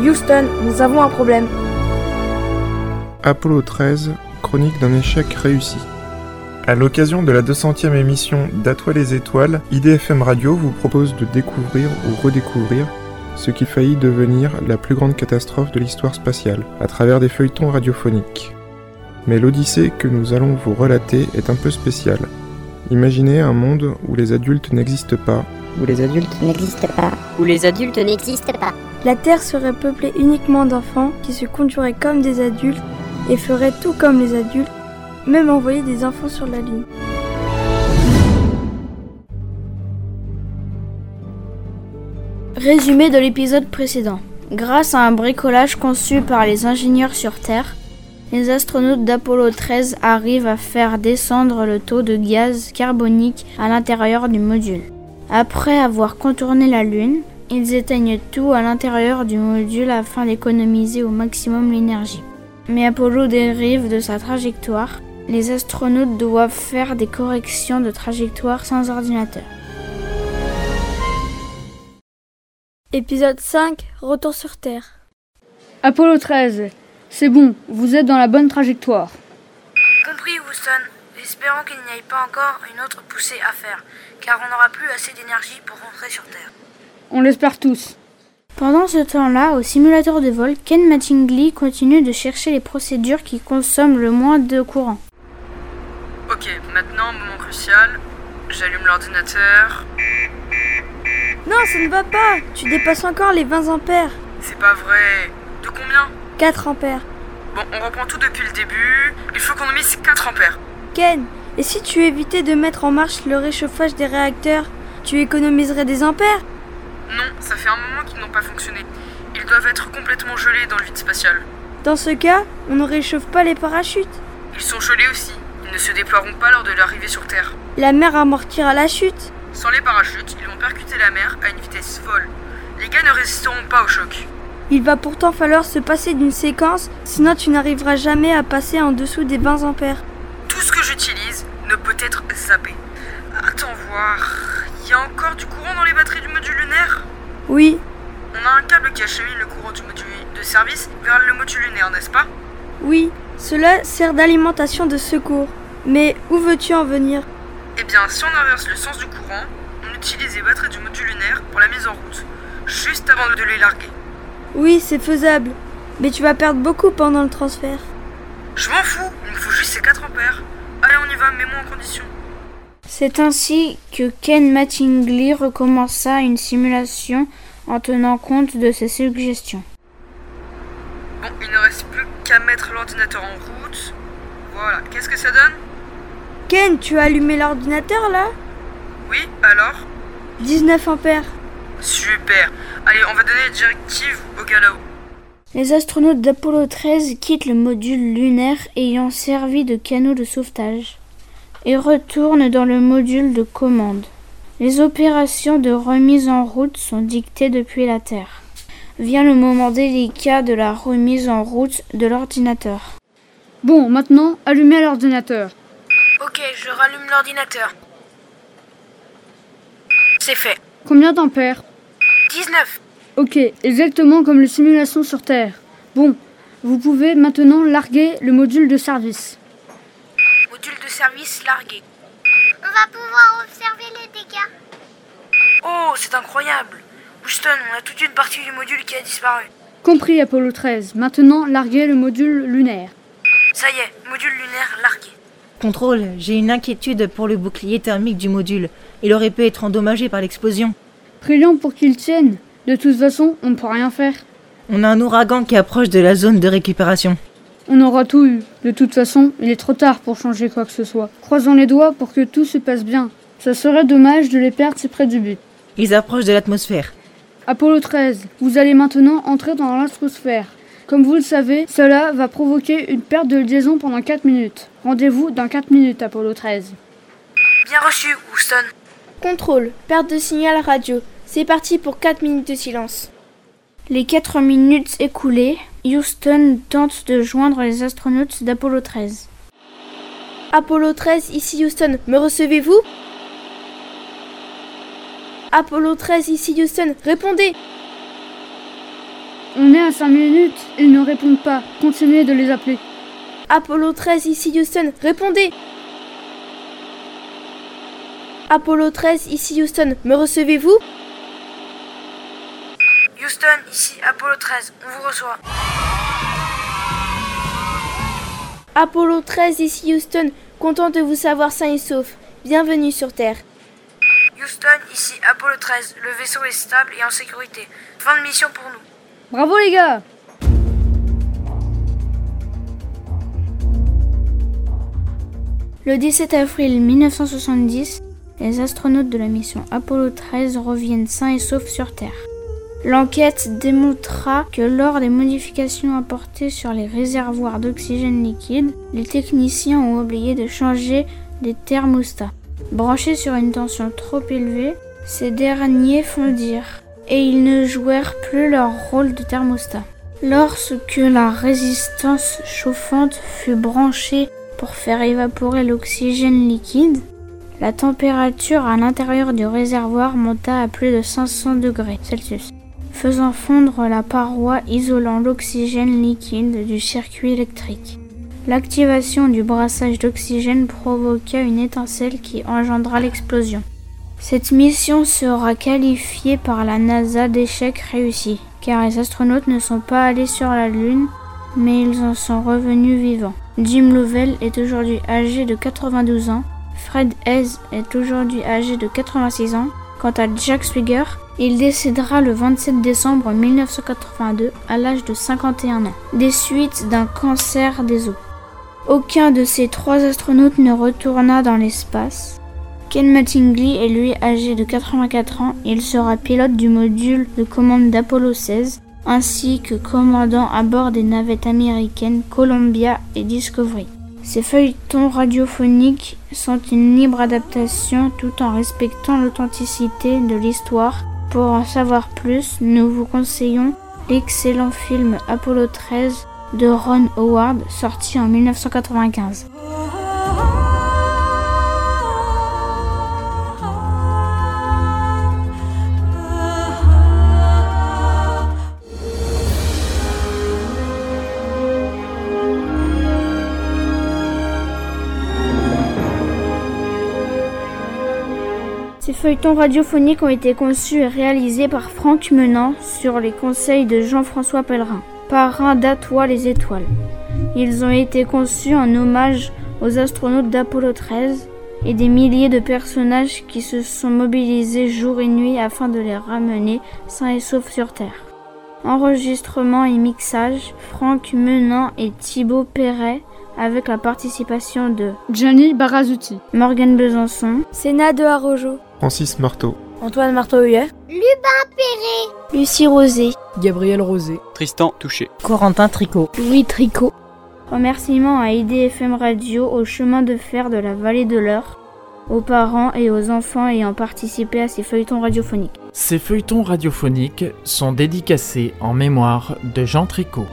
Houston, nous avons un problème. Apollo 13, chronique d'un échec réussi. À l'occasion de la 200e émission d'À toi les étoiles, IDFM Radio vous propose de découvrir ou redécouvrir ce qui faillit devenir la plus grande catastrophe de l'histoire spatiale, à travers des feuilletons radiophoniques. Mais l'odyssée que nous allons vous relater est un peu spéciale. Imaginez un monde où les adultes n'existent pas, Où les adultes n'existe pas. Où les adultes n'existe pas. La Terre serait peuplée uniquement d'enfants qui se conduiraient comme des adultes et feraient tout comme les adultes, même envoyer des enfants sur la Lune. Résumé de l'épisode précédent. Grâce à un bricolage conçu par les ingénieurs sur Terre, les astronautes d'Apollo 13 arrivent à faire descendre le taux de gaz carbonique à l'intérieur du module. Après avoir contourné la Lune, ils éteignent tout à l'intérieur du module afin d'économiser au maximum l'énergie. Mais Apollo dérive de sa trajectoire. Les astronautes doivent faire des corrections de trajectoire sans ordinateur. Épisode 5 Retour sur Terre. Apollo 13, c'est bon, vous êtes dans la bonne trajectoire. Compris, Houston. Espérons qu'il n'y ait pas encore une autre poussée à faire, car on n'aura plus assez d'énergie pour rentrer sur Terre. On l'espère tous. Pendant ce temps-là, au simulateur de vol, Ken Mattingly continue de chercher les procédures qui consomment le moins de courant. Ok, maintenant, moment crucial. J'allume l'ordinateur. Non, ça ne va pas Tu dépasses encore les 20 ampères. C'est pas vrai. De combien? 4 ampères. Bon, on reprend tout depuis le début. Il faut qu'on mise 4 ampères. Ken, et si tu évitais de mettre en marche le réchauffage des réacteurs, tu économiserais des ampères Non, ça fait un moment qu'ils n'ont pas fonctionné. Ils doivent être complètement gelés dans le vide spatial. Dans ce cas, on ne réchauffe pas les parachutes. Ils sont gelés aussi. Ils ne se déploieront pas lors de l'arrivée sur Terre. La mer amortira la chute. Sans les parachutes, ils vont percuter la mer à une vitesse folle. Les gars ne résisteront pas au choc. Il va pourtant falloir se passer d'une séquence, sinon tu n'arriveras jamais à passer en dessous des 20 ampères. Tout ce que j'utilise ne peut être zappé. Attends voir. Il y a encore du courant dans les batteries du module lunaire? Oui, On a un câble qui achemine le courant du module de service vers le module lunaire, n'est-ce pas? Oui, cela sert d'alimentation de secours. Mais où veux-tu en venir? Eh bien, si on inverse le sens du courant, on utilise les batteries du module lunaire pour la mise en route, juste avant de les larguer. Oui, c'est faisable. Mais tu vas perdre beaucoup pendant le transfert. Je m'en fous, il me faut juste ces 4 ampères. Allez, on y va, mets-moi en condition. C'est ainsi que Ken Mattingly recommença une simulation en tenant compte de ses suggestions. Bon, il ne reste plus qu'à mettre l'ordinateur en route. Voilà, qu'est-ce que ça donne? Ken, tu as allumé l'ordinateur là? Oui, alors? 19 ampères. Super. Allez, on va donner les directives au gars là-haut. Les astronautes d'Apollo 13 quittent le module lunaire ayant servi de canot de sauvetage et retournent dans le module de commande. Les opérations de remise en route sont dictées depuis la Terre. Vient le moment délicat de la remise en route de l'ordinateur. Bon, maintenant, allumez l'ordinateur. Ok, je rallume l'ordinateur. C'est fait. Combien d'ampères 19. Ok, exactement comme les simulations sur Terre. Bon, vous pouvez maintenant larguer le module de service. Module de service largué. On va pouvoir observer les dégâts. Oh, c'est incroyable. Houston, on a toute une partie du module qui a disparu. Compris Apollo 13. Maintenant, larguez le module lunaire. Ça y est, module lunaire largué. Contrôle, j'ai une inquiétude pour le bouclier thermique du module. Il aurait pu être endommagé par l'explosion. Prions pour qu'il tienne. De toute façon, on ne peut rien faire. On a un ouragan qui approche de la zone de récupération. On aura tout eu. De toute façon, il est trop tard pour changer quoi que ce soit. Croisons les doigts pour que tout se passe bien. Ça serait dommage de les perdre si près du but. Ils approchent de l'atmosphère. Apollo 13, vous allez maintenant entrer dans l'atmosphère. Comme vous le savez, cela va provoquer une perte de liaison pendant 4 minutes. Rendez-vous dans 4 minutes, Apollo 13. Bien reçu, Houston. Contrôle, perte de signal radio. C'est parti pour 4 minutes de silence. Les 4 minutes écoulées, Houston tente de joindre les astronautes d'Apollo 13. Apollo 13, ici Houston, me recevez-vous? Apollo 13, ici Houston, répondez On est à 5 minutes. Ils ne répondent pas. Continuez de les appeler. Apollo 13, ici Houston, répondez Apollo 13, ici Houston, me recevez-vous? Houston, ici Apollo 13, on vous reçoit. Apollo 13, ici Houston, content de vous savoir sain et sauf. Bienvenue sur Terre. Houston, ici Apollo 13, le vaisseau est stable et en sécurité. Fin de mission pour nous. Bravo les gars Le 17 avril 1970, les astronautes de la mission Apollo 13 reviennent sains et saufs sur Terre. L'enquête démontra que lors des modifications apportées sur les réservoirs d'oxygène liquide, les techniciens ont oublié de changer des thermostats. Branchés sur une tension trop élevée, ces derniers fondirent et ils ne jouèrent plus leur rôle de thermostat. Lorsque la résistance chauffante fut branchée pour faire évaporer l'oxygène liquide, la température à l'intérieur du réservoir monta à plus de 500 degrés Celsius, faisant fondre la paroi isolant l'oxygène liquide du circuit électrique. L'activation du brassage d'oxygène provoqua une étincelle qui engendra l'explosion. Cette mission sera qualifiée par la NASA d'échec réussi, car les astronautes ne sont pas allés sur la Lune, mais ils en sont revenus vivants. Jim Lovell est aujourd'hui âgé de 92 ans, Fred Hayes est aujourd'hui âgé de 86 ans. Quant à Jack Swigger, il décédera le 27 décembre 1982 à l'âge de 51 ans, des suites d'un cancer des os. Aucun de ces trois astronautes ne retourna dans l'espace. Ken Mattingly est lui âgé de 84 ans, il sera pilote du module de commande d'Apollo 16 ainsi que commandant à bord des navettes américaines Columbia et Discovery. Ces feuilletons radiophoniques sont une libre adaptation tout en respectant l'authenticité de l'histoire. Pour en savoir plus, nous vous conseillons l'excellent film Apollo 13 de Ron Howard sorti en 1995. Feuilletons radiophoniques ont été conçus et réalisés par Franck Menant sur les conseils de Jean-François Pellerin, parrain d'Atoile les Étoiles. Ils ont été conçus en hommage aux astronautes d'Apollo 13 et des milliers de personnages qui se sont mobilisés jour et nuit afin de les ramener sains et saufs sur Terre. Enregistrement et mixage, Franck Menant et Thibaut Perret avec la participation de Gianni Barazuti, Morgan Besançon, Sénat de Harojo, Francis Marteau, Antoine Marteau-Huyet, Lubin Perret, Lucie Rosé, Gabriel Rosé, Tristan Touché, Corentin Tricot. Louis Tricot. Remerciements à IDFM Radio, au chemin de fer de la vallée de l'Eure, aux parents et aux enfants ayant participé à ces feuilletons radiophoniques. Ces feuilletons radiophoniques sont dédicacés en mémoire de Jean Tricot.